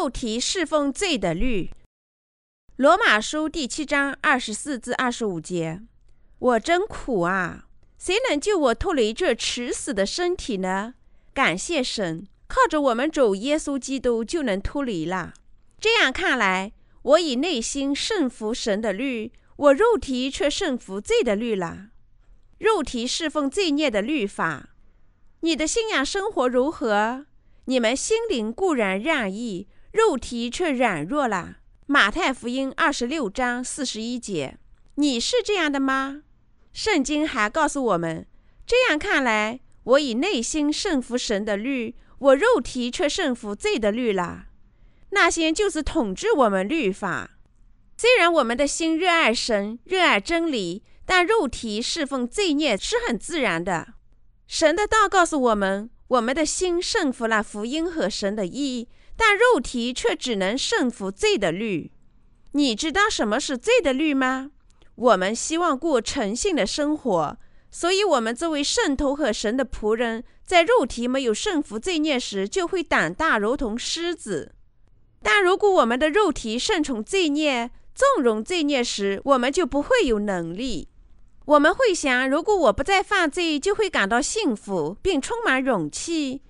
肉体侍奉罪的律。罗马书第七章二十四至二十五节：我真苦啊！谁能救我脱离这迟死的身体呢？感谢神，靠着我们主耶稣基督就能脱离了。这样看来，我以内心顺服神的律，我肉体却顺服罪的律了。肉体侍奉罪孽的律法。你的信仰生活如何？你们心灵固然让义，肉体却软弱了。马太福音二十六章四十一节。你是这样的吗？圣经还告诉我们，这样看来，我以内心顺服神的律，我肉体却顺服罪的律了。那些就是统治我们律法。虽然我们的心热爱神，热爱真理，但肉体侍奉罪孽是很自然的。神的道告诉我们，我们的心顺服了福音和神的义，但肉体却只能胜服罪的律。你知道什么是罪的律吗？我们希望过诚信的生活，所以，我们作为圣徒和神的仆人，在肉体没有胜服罪孽时，就会胆大如同狮子；但如果我们的肉体顺从罪孽，纵容罪孽时，我们就不会有能力。我们会想，如果我不再犯罪，就会感到幸福并充满勇气。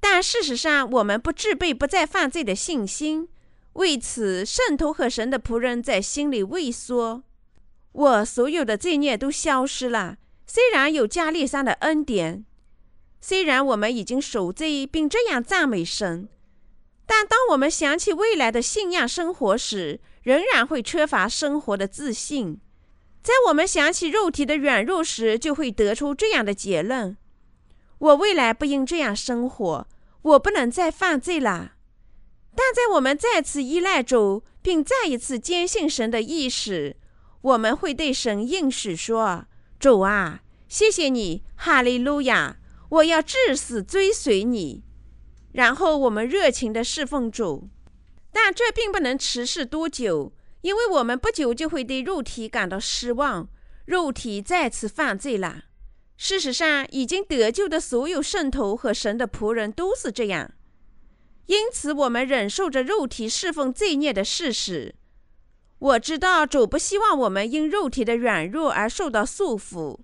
但事实上，我们不具备不再犯罪的信心。为此，圣徒和神的仆人在心里畏缩。我所有的罪孽都消失了。虽然有加利山的恩典，虽然我们已经赎罪并这样赞美神，但当我们想起未来的信仰生活时，仍然会缺乏生活的自信。在我们想起肉体的软弱时，就会得出这样的结论：我未来不应这样生活，我不能再犯罪了。但在我们再次依赖主，并再一次坚信神的意识，我们会对神应许说：“主啊，谢谢你，哈利路亚！我要至死追随你。”然后我们热情地侍奉主。但这并不能持续多久，因为我们不久就会对肉体感到失望，肉体再次犯罪了。事实上，已经得救的所有圣徒和神的仆人都是这样。因此，我们忍受着肉体侍奉罪孽的事实。我知道主不希望我们因肉体的软弱而受到束缚，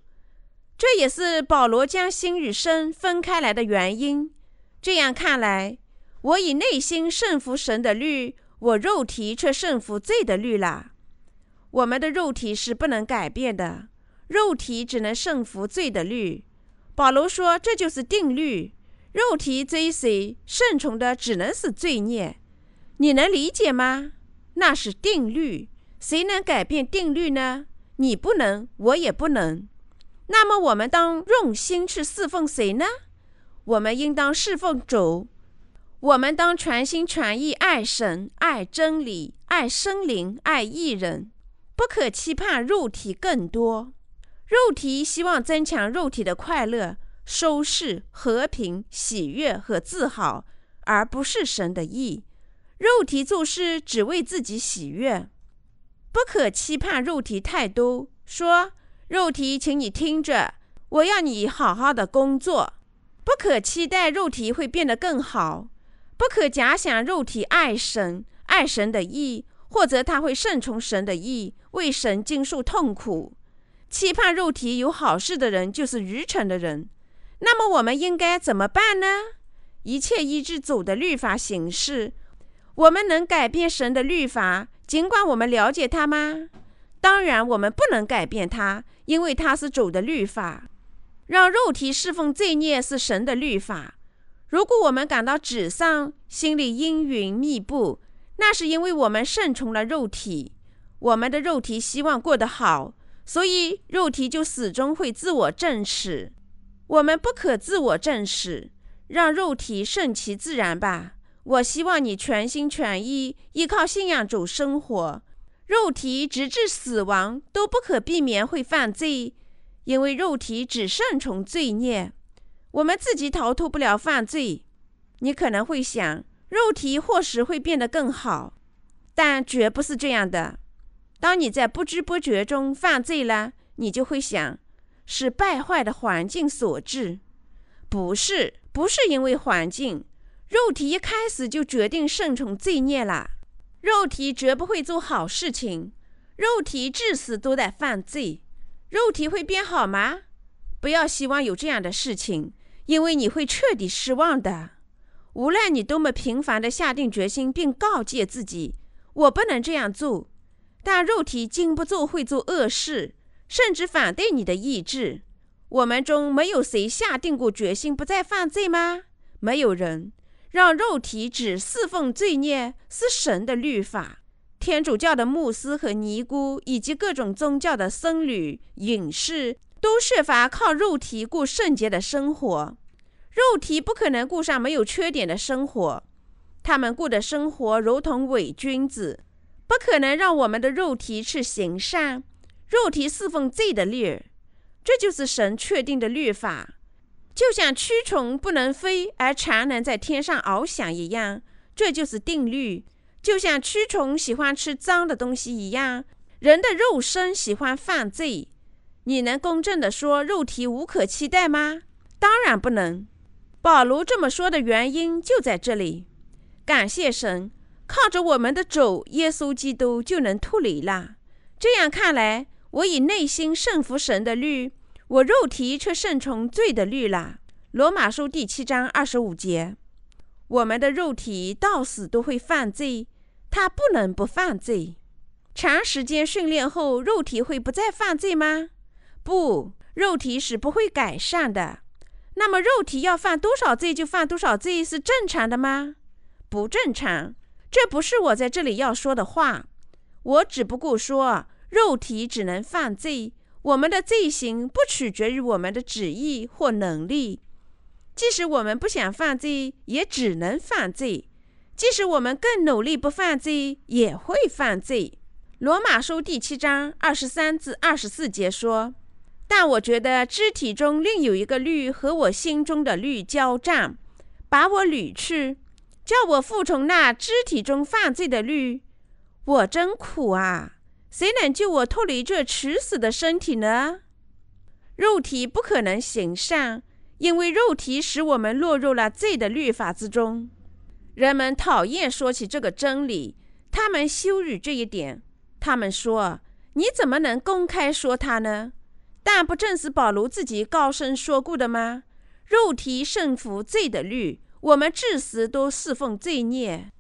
这也是保罗将心与身分开来的原因。这样看来，我以内心顺服神的律，我肉体却顺服罪的律了。我们的肉体是不能改变的，肉体只能顺服罪的律。保罗说，这就是定律：肉体追随顺从的只能是罪孽。你能理解吗？那是定律，谁能改变定律呢？你不能，我也不能。那么我们当用心去侍奉谁呢？我们应当侍奉主。我们当全心全意爱神、爱真理、爱生灵、爱义人，不可期盼肉体更多。肉体希望增强肉体的快乐、舒适、和平、喜悦和自豪，而不是神的意。肉体做事只为自己喜悦，不可期盼肉体太多。说，肉体，请你听着，我要你好好的工作。不可期待肉体会变得更好，不可假想肉体爱神、爱神的意，或者他会顺从神的意，为神经受痛苦。期盼肉体有好事的人就是愚蠢的人。那么我们应该怎么办呢？一切依据主的律法行事。我们能改变神的律法，尽管我们了解它吗？当然，我们不能改变它，因为它是主的律法。让肉体侍奉罪孽是神的律法。如果我们感到沮丧，心里阴云密布，那是因为我们顺从了肉体。我们的肉体希望过得好，所以肉体就始终会自我证实。我们不可自我证实，让肉体顺其自然吧。我希望你全心全意依靠信仰主生活，肉体直至死亡都不可避免会犯罪，因为肉体只顺从罪孽，我们自己逃脱不了犯罪。你可能会想，肉体或许会变得更好，但绝不是这样的。当你在不知不觉中犯罪了，你就会想，是败坏的环境所致，不是，不是因为环境。肉体一开始就决定顺从罪孽了，肉体绝不会做好事情，肉体至死都在犯罪，肉体会变好吗？不要希望有这样的事情，因为你会彻底失望的。无论你多么频繁地下定决心，并告诫自己“我不能这样做”，但肉体禁不住会做恶事，甚至反对你的意志。我们中没有谁下定过决心不再犯罪吗？没有人。让肉体只侍奉罪孽是神的律法。天主教的牧师和尼姑，以及各种宗教的僧侣、隐士，都设法靠肉体过圣洁的生活。肉体不可能过上没有缺点的生活。他们过的生活如同伪君子，不可能让我们的肉体去行善。肉体侍奉罪的律，这就是神确定的律法。就像蛆虫不能飞，而蝉能在天上翱翔一样，这就是定律。就像蛆虫喜欢吃脏的东西一样，人的肉身喜欢犯罪。你能公正地说肉体无可期待吗？当然不能。保罗这么说的原因就在这里。感谢神，靠着我们的主耶稣基督就能脱离了。这样看来，我以内心胜服神的律。我肉体却顺从罪的律了。罗马书第七章二十五节，我们的肉体到死都会犯罪，它不能不犯罪。长时间训练后，肉体会不再犯罪吗？不，肉体是不会改善的。那么，肉体要犯多少罪就犯多少罪是正常的吗？不正常。这不是我在这里要说的话。我只不过说，肉体只能犯罪。我们的罪行不取决于我们的旨意或能力，即使我们不想犯罪，也只能犯罪；即使我们更努力不犯罪，也会犯罪。罗马书第七章二十三至二十四节说：“但我觉得肢体中另有一个律和我心中的律交战，把我掳去，叫我服从那肢体中犯罪的律。我真苦啊！”谁能救我脱离这迟死的身体呢？肉体不可能行善，因为肉体使我们落入了罪的律法之中。人们讨厌说起这个真理，他们羞辱这一点。他们说：“你怎么能公开说他呢？”但不正是保罗自己高声说过的吗？肉体胜服罪的律，我们至死都侍奉罪孽，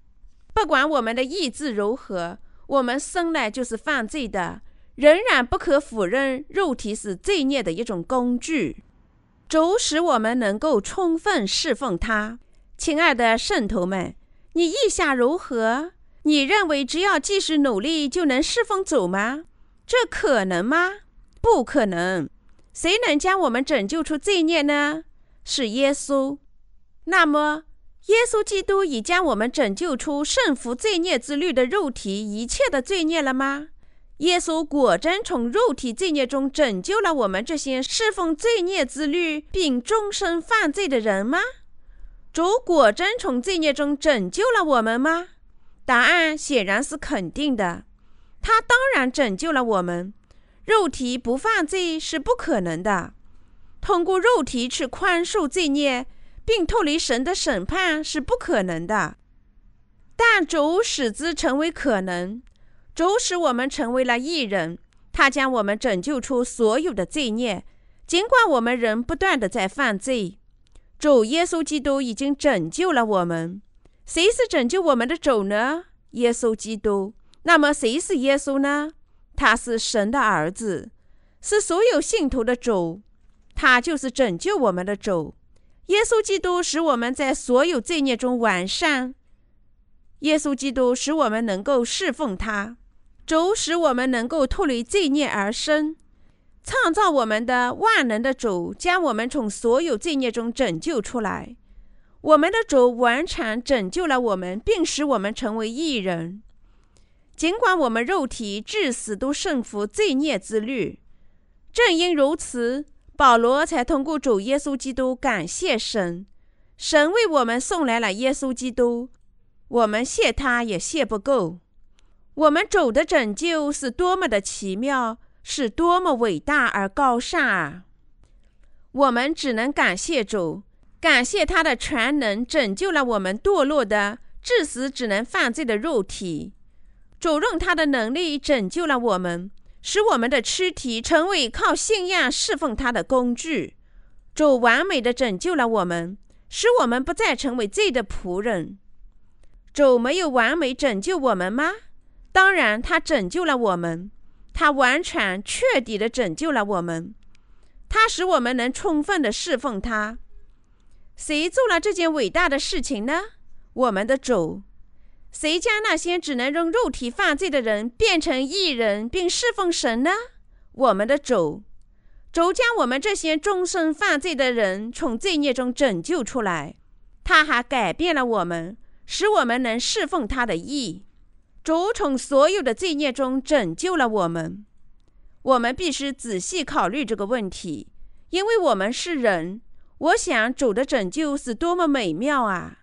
不管我们的意志如何。我们生来就是犯罪的，仍然不可否认，肉体是罪孽的一种工具，主使我们能够充分侍奉他。亲爱的圣徒们，你意下如何？你认为只要继续努力就能侍奉主吗？这可能吗？不可能。谁能将我们拯救出罪孽呢？是耶稣。那么。耶稣基督已将我们拯救出顺服罪孽之律的肉体一切的罪孽了吗？耶稣果真从肉体罪孽中拯救了我们这些侍奉罪孽之律并终身犯罪的人吗？主果真从罪孽中拯救了我们吗？答案显然是肯定的。他当然拯救了我们。肉体不犯罪是不可能的。通过肉体去宽恕罪孽。并脱离神的审判是不可能的，但主使之成为可能。主使我们成为了义人，他将我们拯救出所有的罪孽，尽管我们仍不断的在犯罪。主耶稣基督已经拯救了我们。谁是拯救我们的主呢？耶稣基督。那么谁是耶稣呢？他是神的儿子，是所有信徒的主，他就是拯救我们的主。耶稣基督使我们在所有罪孽中完善。耶稣基督使我们能够侍奉他，主使我们能够脱离罪孽而生。创造我们的万能的主将我们从所有罪孽中拯救出来。我们的主完全拯救了我们，并使我们成为义人。尽管我们肉体至死都胜服罪孽之律，正因如此。保罗才通过主耶稣基督感谢神，神为我们送来了耶稣基督，我们谢他也谢不够。我们主的拯救是多么的奇妙，是多么伟大而高尚啊！我们只能感谢主，感谢他的全能拯救了我们堕落的、致死只能犯罪的肉体。主用他的能力拯救了我们，使我们的躯体成为靠信仰侍奉他的工具。主完美的拯救了我们，使我们不再成为罪的仆人。主没有完美拯救我们吗？当然，他拯救了我们，他完全彻底的拯救了我们，他使我们能充分的侍奉他。谁做了这件伟大的事情呢？我们的主。谁将那些只能用肉体犯罪的人变成义人并侍奉神呢？我们的主。主将我们这些终生犯罪的人从罪孽中拯救出来，他还改变了我们，使我们能侍奉他的义。主从所有的罪孽中拯救了我们。我们必须仔细考虑这个问题，因为我们是人。我想主的拯救是多么美妙啊！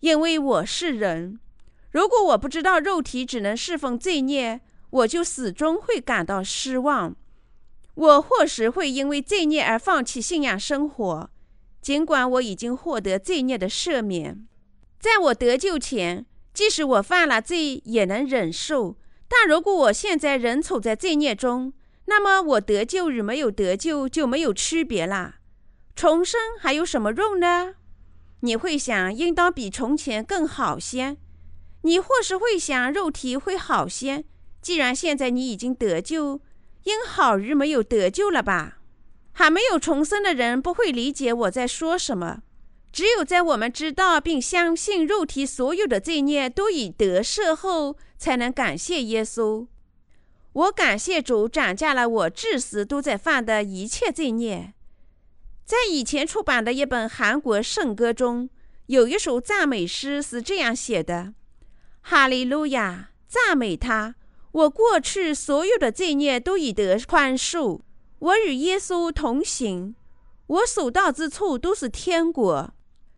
因为我是人，如果我不知道肉体只能侍奉罪孽，我就始终会感到失望。我或许会因为罪孽而放弃信仰生活，尽管我已经获得罪孽的赦免。在我得救前，即使我犯了罪，也能忍受。但如果我现在仍处在罪孽中，那么我得救与没有得救就没有区别了。重生还有什么用呢？你会想，应当比从前更好些。你或是会想，肉体会好些。既然现在你已经得救。应好于没有得救了吧？还没有重生的人不会理解我在说什么。只有在我们知道并相信肉体所有的罪孽都已得赦后，才能感谢耶稣。我感谢主涨价了我至死都在犯的一切罪孽。在以前出版的一本韩国圣歌中，有一首赞美诗是这样写的：“哈利路亚，赞美他。”我过去所有的罪孽都已得宽恕，我与耶稣同行，我所到之处都是天国。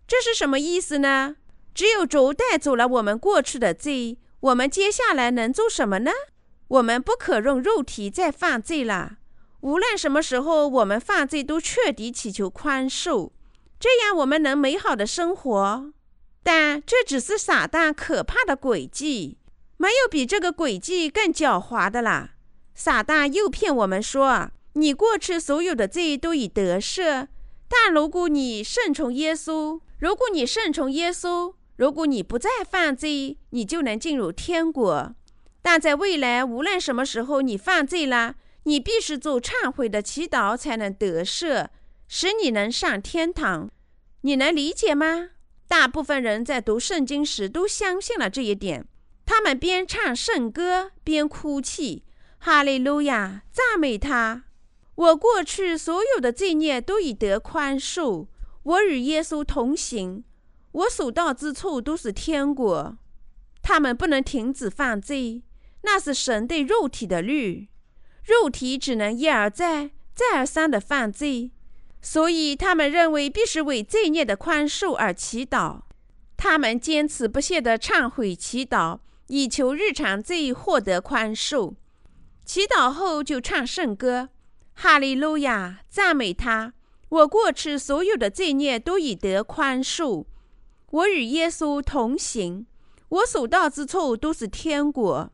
这是什么意思呢？只有主带走了我们过去的罪，我们接下来能做什么呢？我们不可用肉体再犯罪了。无论什么时候我们犯罪，都彻底祈求宽恕，这样我们能美好的生活。但这只是撒旦可怕的诡计。没有比这个诡计更狡猾的了。撒旦诱骗我们说：“你过去所有的罪都已得赦，但如果你顺从耶稣，如果你顺从耶稣，如果你不再犯罪，你就能进入天国。但在未来，无论什么时候你犯罪了，你必须做忏悔的祈祷才能得赦，使你能上天堂。你能理解吗？大部分人在读圣经时都相信了这一点。”他们边唱圣歌边哭泣，哈利路亚，赞美他！我过去所有的罪孽都已得宽恕，我与耶稣同行，我所到之处都是天国。他们不能停止犯罪，那是神对肉体的律，肉体只能一而再、再而三的犯罪，所以他们认为必须为罪孽的宽恕而祈祷。他们坚持不懈地忏悔祈祷。以求日常罪获得宽恕，祈祷后就唱圣歌，哈利路亚，赞美他！我过去所有的罪孽都已得宽恕，我与耶稣同行，我所到之处都是天国。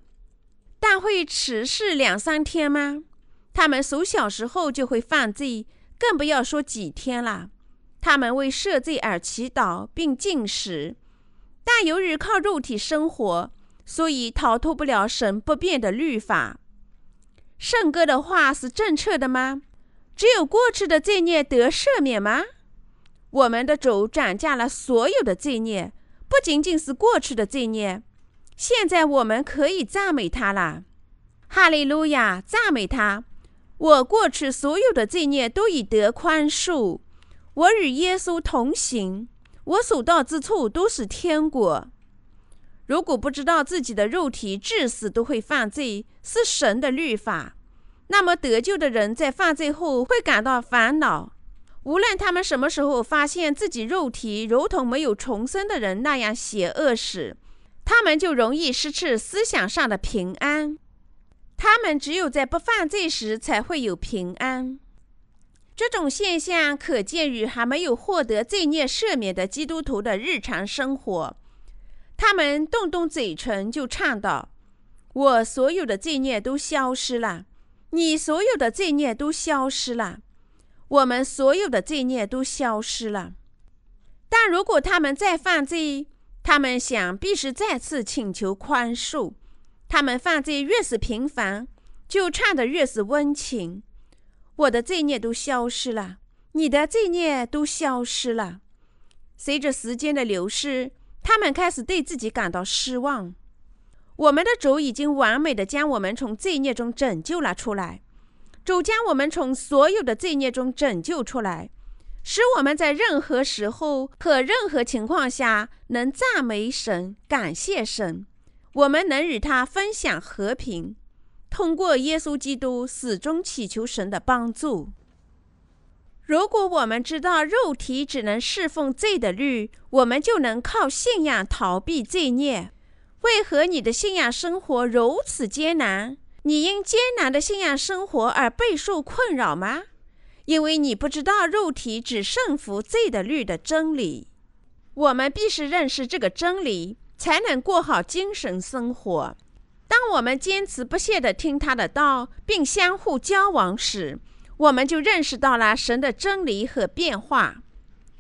但会持续两三天吗？他们从小时候就会犯罪，更不要说几天了。他们为赦罪而祈祷并禁食，但由于靠肉体生活。所以逃脱不了神不变的律法。圣歌的话是正确的吗？只有过去的罪孽得赦免吗？我们的主涨价了所有的罪孽，不仅仅是过去的罪孽。现在我们可以赞美他了。哈利路亚，赞美他！我过去所有的罪孽都已得宽恕。我与耶稣同行，我所到之处都是天国。如果不知道自己的肉体至死都会犯罪，是神的律法，那么得救的人在犯罪后会感到烦恼。无论他们什么时候发现自己肉体如同没有重生的人那样邪恶时，他们就容易失去思想上的平安。他们只有在不犯罪时才会有平安。这种现象可见于还没有获得罪孽赦免的基督徒的日常生活。他们动动嘴唇就唱道：“我所有的罪孽都消失了，你所有的罪孽都消失了，我们所有的罪孽都消失了。”但如果他们再犯罪，他们想必是再次请求宽恕。他们犯罪越是频繁，就唱得越是温情。我的罪孽都消失了，你的罪孽都消失了。随着时间的流逝，他们开始对自己感到失望。我们的主已经完美的将我们从罪孽中拯救了出来，主将我们从所有的罪孽中拯救出来，使我们在任何时候和任何情况下能赞美神、感谢神。我们能与他分享和平。通过耶稣基督，始终祈求神的帮助。如果我们知道肉体只能侍奉罪的律，我们就能靠信仰逃避罪孽。为何你的信仰生活如此艰难？你因艰难的信仰生活而备受困扰吗？因为你不知道肉体只顺服罪的律的真理。我们必须认识这个真理，才能过好精神生活。当我们坚持不懈地听他的道，并相互交往时，我们就认识到了神的真理和变化。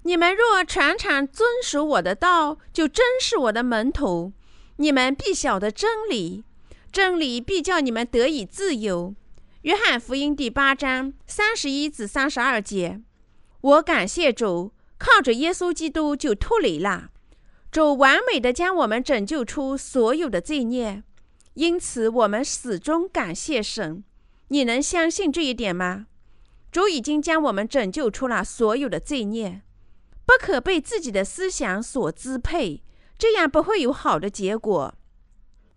你们若常常遵守我的道，就真是我的门徒。你们必晓得真理，真理必叫你们得以自由。约翰福音第八章三十一至三十二节。我感谢主，靠着耶稣基督就脱离了。主完美的将我们拯救出所有的罪孽。因此，我们始终感谢神。你能相信这一点吗？主已经将我们拯救出了所有的罪孽，不可被自己的思想所支配，这样不会有好的结果。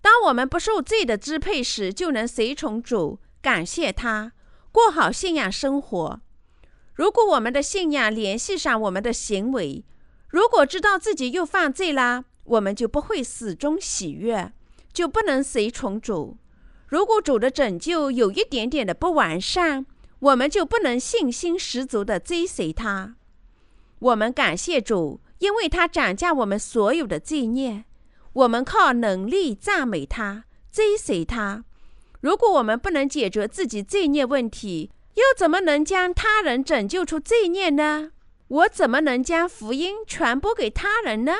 当我们不受罪的支配时，就能随从主，感谢他，过好信仰生活。如果我们的信仰联系上我们的行为，如果知道自己又犯罪了，我们就不会始终喜悦。就不能随从主。如果主的拯救有一点点的不完善，我们就不能信心十足的追随他。我们感谢主，因为他斩价我们所有的罪孽。我们靠能力赞美他，追随他。如果我们不能解决自己罪孽问题，又怎么能将他人拯救出罪孽呢？我怎么能将福音传播给他人呢？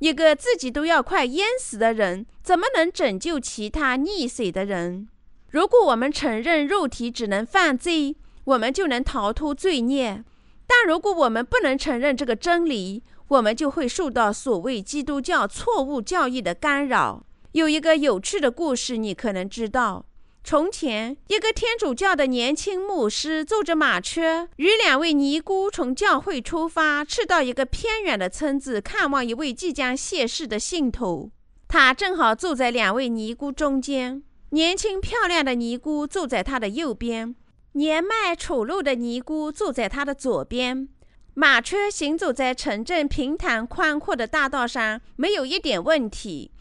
一个自己都要快淹死的人，怎么能拯救其他溺水的人？如果我们承认肉体只能犯罪，我们就能逃脱罪孽；但如果我们不能承认这个真理，我们就会受到所谓基督教错误教义的干扰。有一个有趣的故事，你可能知道。从前，一个天主教的年轻牧师坐着马车，与两位尼姑从教会出发，去到一个偏远的村子看望一位即将谢世的信徒。他正好坐在两位尼姑中间，年轻漂亮的尼姑坐在他的右边，年迈丑陋的尼姑坐在他的左边。马车行走在城镇平坦宽阔的大道上，没有一点问题。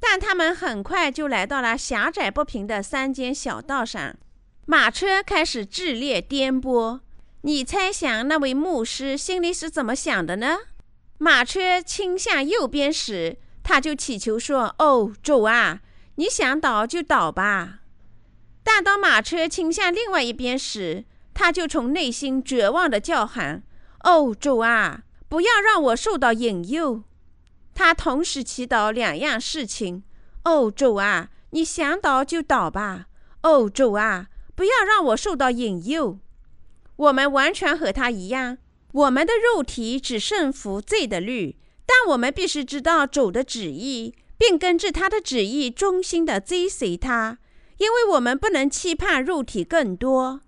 但他们很快就来到了狭窄不平的山间小道上，马车开始剧烈颠簸。你猜想那位牧师心里是怎么想的呢？马车倾向右边时，他就祈求说：“哦，主啊，你想倒就倒吧。”但当马车倾向另外一边时，他就从内心绝望地叫喊：“哦，主啊，不要让我受到引诱。”他同时祈祷两样事情：哦，主啊，你想倒就倒吧；哦，主啊，不要让我受到引诱。我们完全和他一样，我们的肉体只顺服罪的律，但我们必须知道主的旨意，并根据他的旨意忠心地追随他，因为我们不能期盼肉体更多。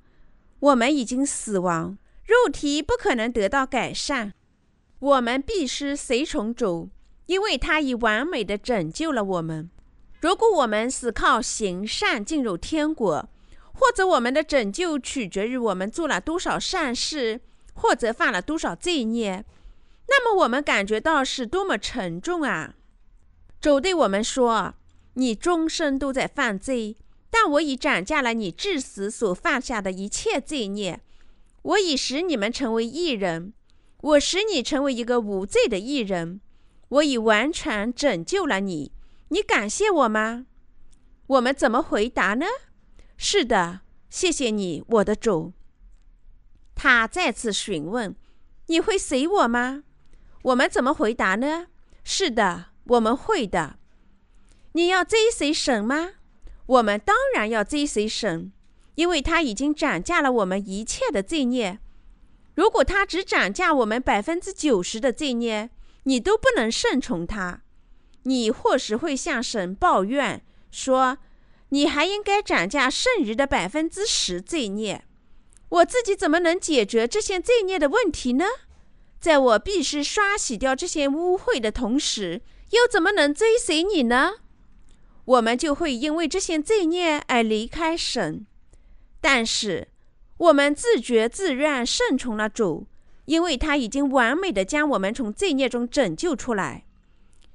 我们已经死亡，肉体不可能得到改善。我们必须随从主。因为他已完美的拯救了我们。如果我们是靠行善进入天国，或者我们的拯救取决于我们做了多少善事，或者犯了多少罪孽，那么我们感觉到是多么沉重啊！主对我们说：“你终生都在犯罪，但我已斩下了你至死所犯下的一切罪孽。我已使你们成为义人，我使你成为一个无罪的义人。我已完全拯救了你，你感谢我吗？我们怎么回答呢？是的，谢谢你，我的主。他再次询问：“你会随我吗？”我们怎么回答呢？是的，我们会的。你要追随神吗？我们当然要追随神，因为他已经涨价了我们一切的罪孽。如果他只涨价我们百分之九十的罪孽，你都不能顺从他。你或许会向神抱怨说：“你还应该涨价剩余的百分之十罪孽。”我自己怎么能解决这些罪孽的问题呢？在我必须刷洗掉这些污秽的同时，又怎么能追随你呢？我们就会因为这些罪孽而离开神。但是，我们自觉自愿顺从了主，因为他已经完美的将我们从罪孽中拯救出来。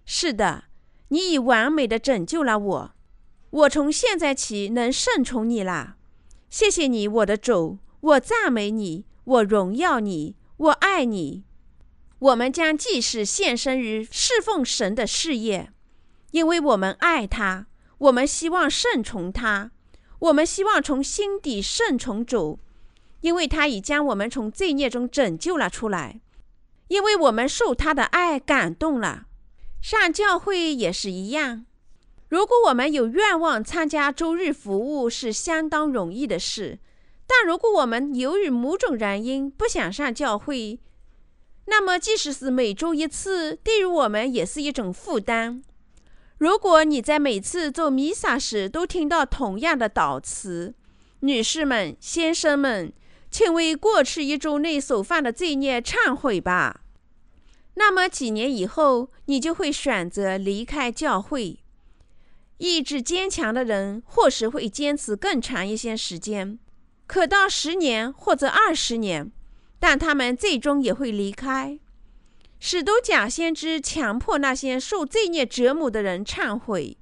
是的，你已完美的拯救了我，我从现在起能顺从你了。谢谢你，我的主。我赞美你，我荣耀你，我爱你。我们将继续献身于侍奉神的事业，因为我们爱他，我们希望顺从他，我们希望从心底顺从主，因为他已将我们从罪孽中拯救了出来，因为我们受他的爱感动了。上教会也是一样，如果我们有愿望参加周日服务，是相当容易的事。但如果我们由于某种原因不想上教会，那么即使是每周一次，对于我们也是一种负担。如果你在每次做弥撒时都听到同样的祷词，女士们、先生们，请为过去一周内所犯的罪孽忏悔吧。那么几年以后，你就会选择离开教会。意志坚强的人或许会坚持更长一些时间。可到十年或者二十年，但他们最终也会离开。使徒假先知强迫那些受罪孽折磨的人忏悔。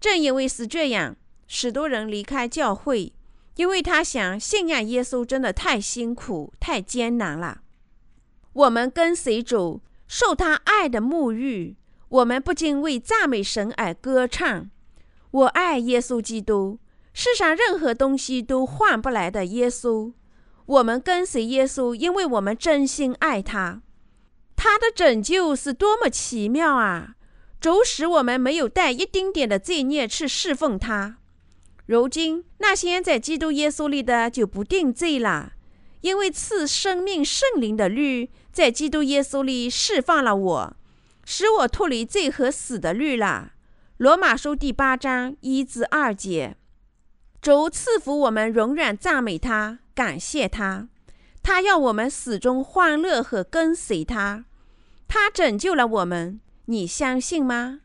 正因为是这样，许多人离开教会，因为他想信仰耶稣真的太辛苦、太艰难了。我们跟随主，受他爱的沐浴，我们不禁为赞美神而歌唱。我爱耶稣基督。世上任何东西都换不来的耶稣，我们跟随耶稣，因为我们真心爱他。他的拯救是多么奇妙啊！主使我们没有带一丁点的罪孽去侍奉他。如今那些在基督耶稣里的就不定罪了，因为赐生命圣灵的律在基督耶稣里释放了我，使我脱离罪和死的律了。罗马书第八章一至二节。主赐福我们，永远赞美他，感谢他。他要我们始终欢乐和跟随他。他拯救了我们，你相信吗？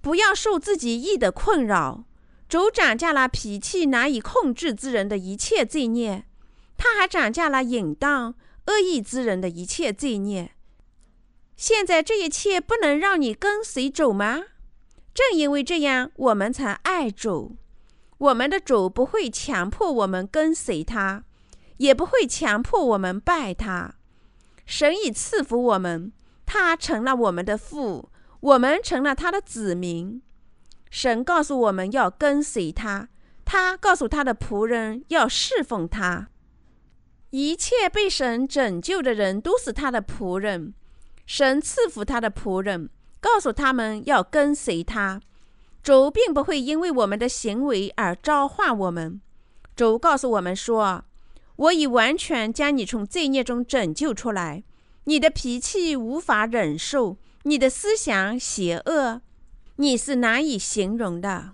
不要受自己意的困扰。主涨价了脾气难以控制之人的一切罪孽，他还涨价了淫荡、恶意之人的一切罪孽。现在这一切不能让你跟随主吗？正因为这样，我们才爱主。我们的主不会强迫我们跟随他，也不会强迫我们拜他。神已赐福我们，他成了我们的父，我们成了他的子民。神告诉我们要跟随他，他告诉他的仆人要侍奉他。一切被神拯救的人都是他的仆人，神赐福他的仆人，告诉他们要跟随他。主并不会因为我们的行为而召唤我们。主告诉我们说：“我已完全将你从罪孽中拯救出来。你的脾气无法忍受，你的思想邪恶，你是难以形容的。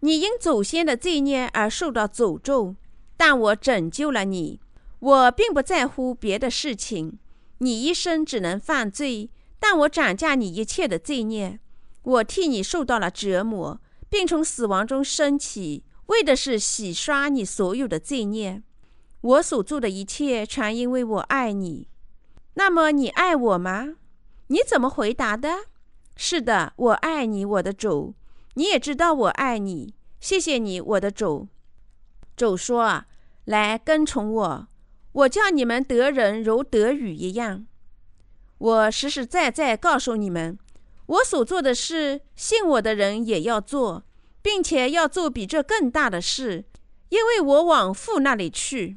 你因祖先的罪孽而受到诅咒，但我拯救了你。我并不在乎别的事情。你一生只能犯罪，但我涨价你一切的罪孽。”我替你受到了折磨，并从死亡中升起，为的是洗刷你所有的罪孽。我所做的一切，全因为我爱你。那么你爱我吗？你怎么回答的？是的，我爱你，我的主。你也知道我爱你。谢谢你，我的主。主说：“来跟从我，我叫你们得人如得雨一样。我实实在在告诉你们，我所做的事，信我的人也要做，并且要做比这更大的事，因为我往父那里去。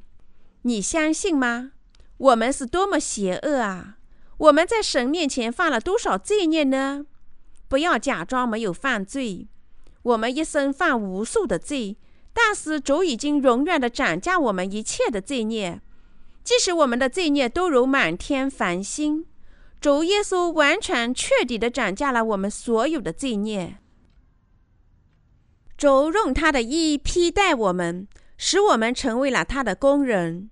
你相信吗？我们是多么邪恶啊！我们在神面前犯了多少罪孽呢？不要假装没有犯罪。我们一生犯无数的罪，但是主已经永远的斩价我们一切的罪孽。即使我们的罪孽都如满天繁星，主耶稣完全彻底的斩价了我们所有的罪孽。主用他的义披戴我们，使我们成为了他的工人。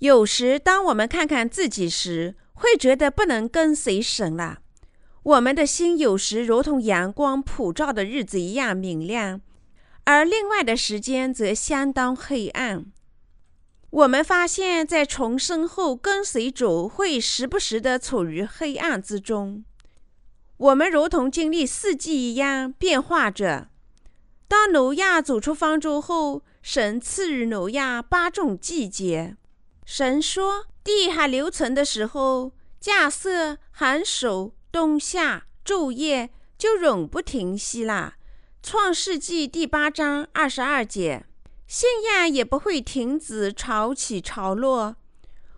有时，当我们看看自己时，会觉得不能跟随神了。我们的心有时如同阳光普照的日子一样明亮，而另外的时间则相当黑暗。我们发现，在重生后跟随主会时不时地处于黑暗之中。我们如同经历四季一样变化着。当挪亚走出方舟后，神赐予挪亚八种季节。神说：“地还留存的时候，稼穡、寒暑。”冬夏昼夜就永不停息了。创世纪第八章二十二节，信仰也不会停止潮起潮落。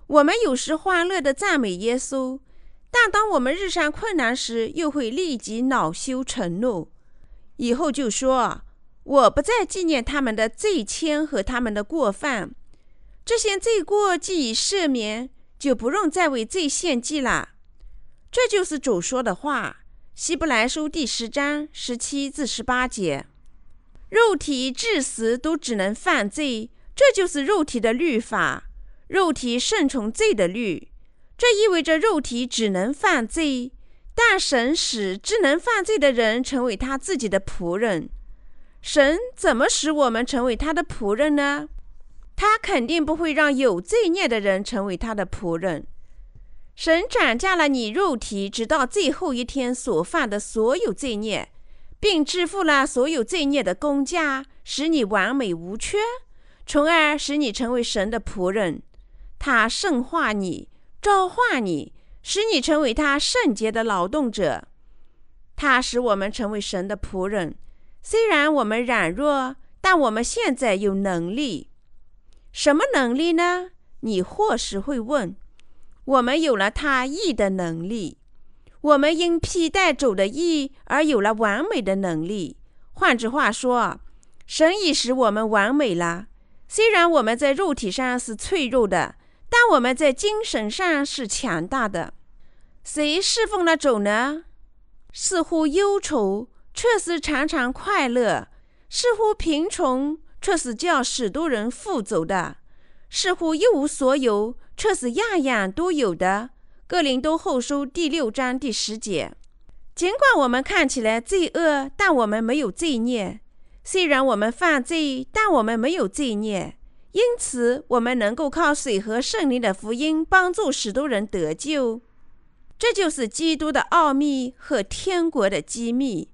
我们有时欢乐地赞美耶稣，但当我们遇上困难时，又会立即恼羞成怒。以后就说：“我不再纪念他们的罪愆和他们的过犯，这些罪过既已赦免，就不用再为罪献祭了。”这就是主说的话，《希伯来书》第十章十七至十八节。肉体至死都只能犯罪，这就是肉体的律法。肉体顺从罪的律，这意味着肉体只能犯罪。但神使只能犯罪的人成为他自己的仆人。神怎么使我们成为他的仆人呢？他肯定不会让有罪孽的人成为他的仆人。神斩价了你肉体直到最后一天所犯的所有罪孽，并支付了所有罪孽的工价，使你完美无缺，从而使你成为神的仆人。他圣化你，召唤你，使你成为他圣洁的劳动者。他使我们成为神的仆人。虽然我们软弱，但我们现在有能力。什么能力呢？你或许会问。我们有了他义的能力，我们因披戴主的义而有了完美的能力。换句话说，神已使我们完美了。虽然我们在肉体上是脆弱的，但我们在精神上是强大的。谁侍奉了主呢？似乎忧愁，却是常常快乐；似乎贫穷，却是叫许多人富足的；似乎一无所有。却是样样都有的。哥林多后书第六章第十节。尽管我们看起来罪恶，但我们没有罪孽；虽然我们犯罪，但我们没有罪孽。因此，我们能够靠水和圣灵的福音帮助许多人得救。这就是基督的奥秘和天国的机密。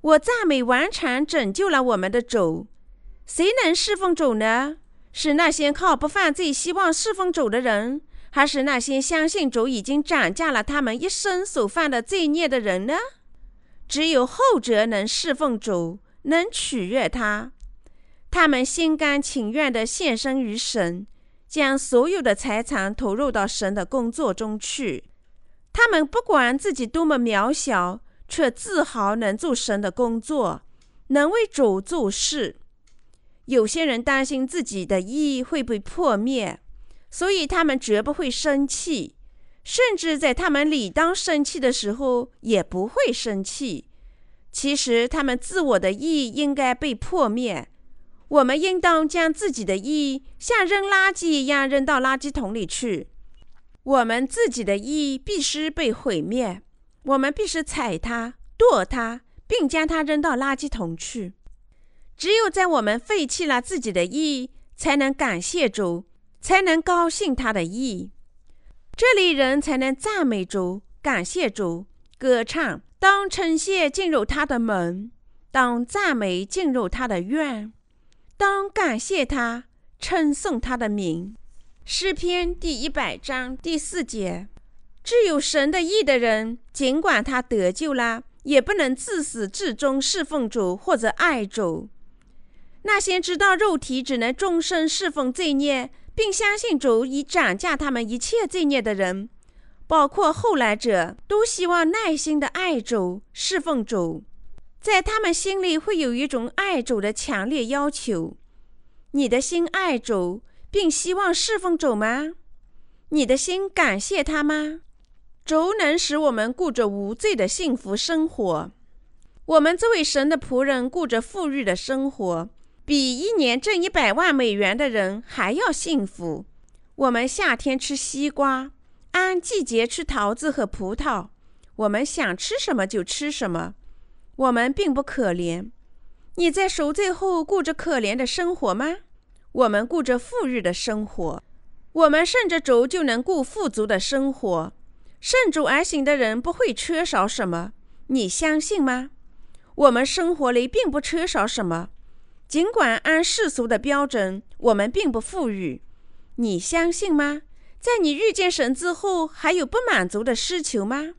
我赞美完全拯救了我们的主。谁能侍奉主呢？是那些靠不犯罪希望侍奉主的人，还是那些相信主已经斩价了他们一生所犯的罪孽的人呢？只有后者能侍奉主，能取悦他。他们心甘情愿地献身于神，将所有的财产投入到神的工作中去。他们不管自己多么渺小，却自豪能做神的工作，能为主做事。有些人担心自己的义会被破灭，所以他们绝不会生气，甚至在他们理当生气的时候也不会生气。其实，他们自我的义应该被破灭。我们应当将自己的义像扔垃圾一样扔到垃圾桶里去。我们自己的义必须被毁灭，我们必须踩它、剁它，并将它扔到垃圾桶去。只有在我们废弃了自己的意，才能感谢主，才能高兴他的意。这类人才能赞美主、感谢主、歌唱。当称谢进入他的门，当赞美进入他的院，当感谢他、称颂他的名。诗篇第一百章第四节：只有神的意的人，尽管他得救了，也不能自始至终侍奉主或者爱主。那些知道肉体只能终身侍奉罪孽，并相信主已斩价他们一切罪孽的人，包括后来者，都希望耐心的爱主、侍奉主。在他们心里会有一种爱主的强烈要求。你的心爱主，并希望侍奉主吗？你的心感谢他吗？主能使我们过着无罪的幸福生活。我们这位神的仆人过着富裕的生活。比一年挣一百万美元的人还要幸福。我们夏天吃西瓜，按季节吃桃子和葡萄。我们想吃什么就吃什么。我们并不可怜。你在赎罪后过着可怜的生活吗？我们过着富裕的生活。我们顺着主就能过富足的生活。顺主而行的人不会缺少什么。你相信吗？我们生活里并不缺少什么。尽管按世俗的标准，我们并不富裕，你相信吗？在你遇见神之后，还有不满足的需求吗？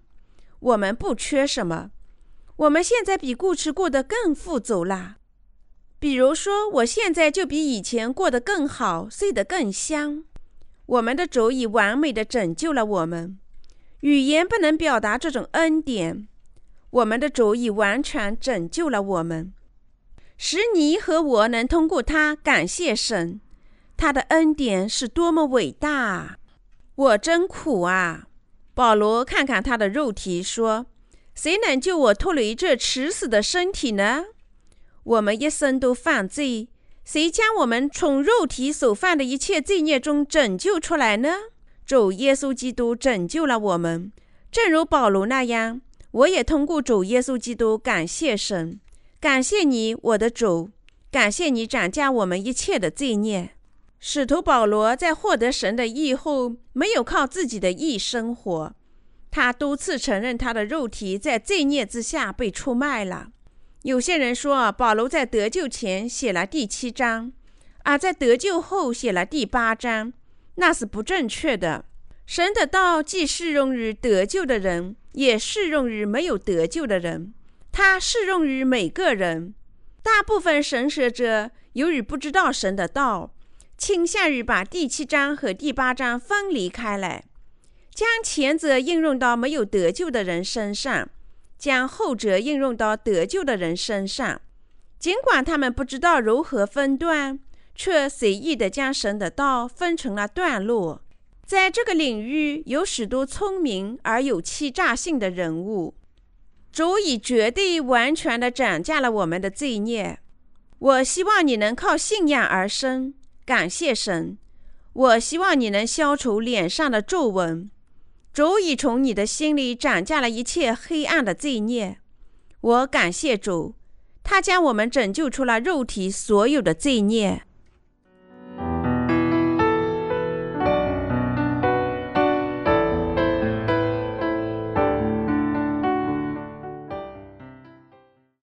我们不缺什么，我们现在比过去过得更富足啦。比如说，我现在就比以前过得更好，睡得更香。我们的主已完美的拯救了我们，语言不能表达这种恩典。我们的主已完全拯救了我们。使你和我能通过他感谢神，他的恩典是多么伟大啊！我真苦啊！保罗看看他的肉体说：“谁能救我脱离这迟死的身体呢？”我们一生都犯罪，谁将我们从肉体所犯的一切罪孽中拯救出来呢？主耶稣基督拯救了我们，正如保罗那样，我也通过主耶稣基督感谢神。感谢你，我的主，感谢你斩价我们一切的罪孽。使徒保罗在获得神的意后，没有靠自己的意生活，他多次承认他的肉体在罪孽之下被出卖了。有些人说，保罗在得救前写了第七章，而在得救后写了第八章，那是不正确的。神的道既适用于得救的人，也适用于没有得救的人。它适用于每个人。大部分神学者由于不知道神的道，倾向于把第七章和第八章分离开来，将前者应用到没有得救的人身上，将后者应用到得救的人身上。尽管他们不知道如何分段，却随意地将神的道分成了段落。在这个领域，有许多聪明而有欺诈性的人物。主已绝对完全地斩价了我们的罪孽。我希望你能靠信仰而生，感谢神。我希望你能消除脸上的皱纹。主已从你的心里斩价了一切黑暗的罪孽。我感谢主，他将我们拯救出了肉体所有的罪孽。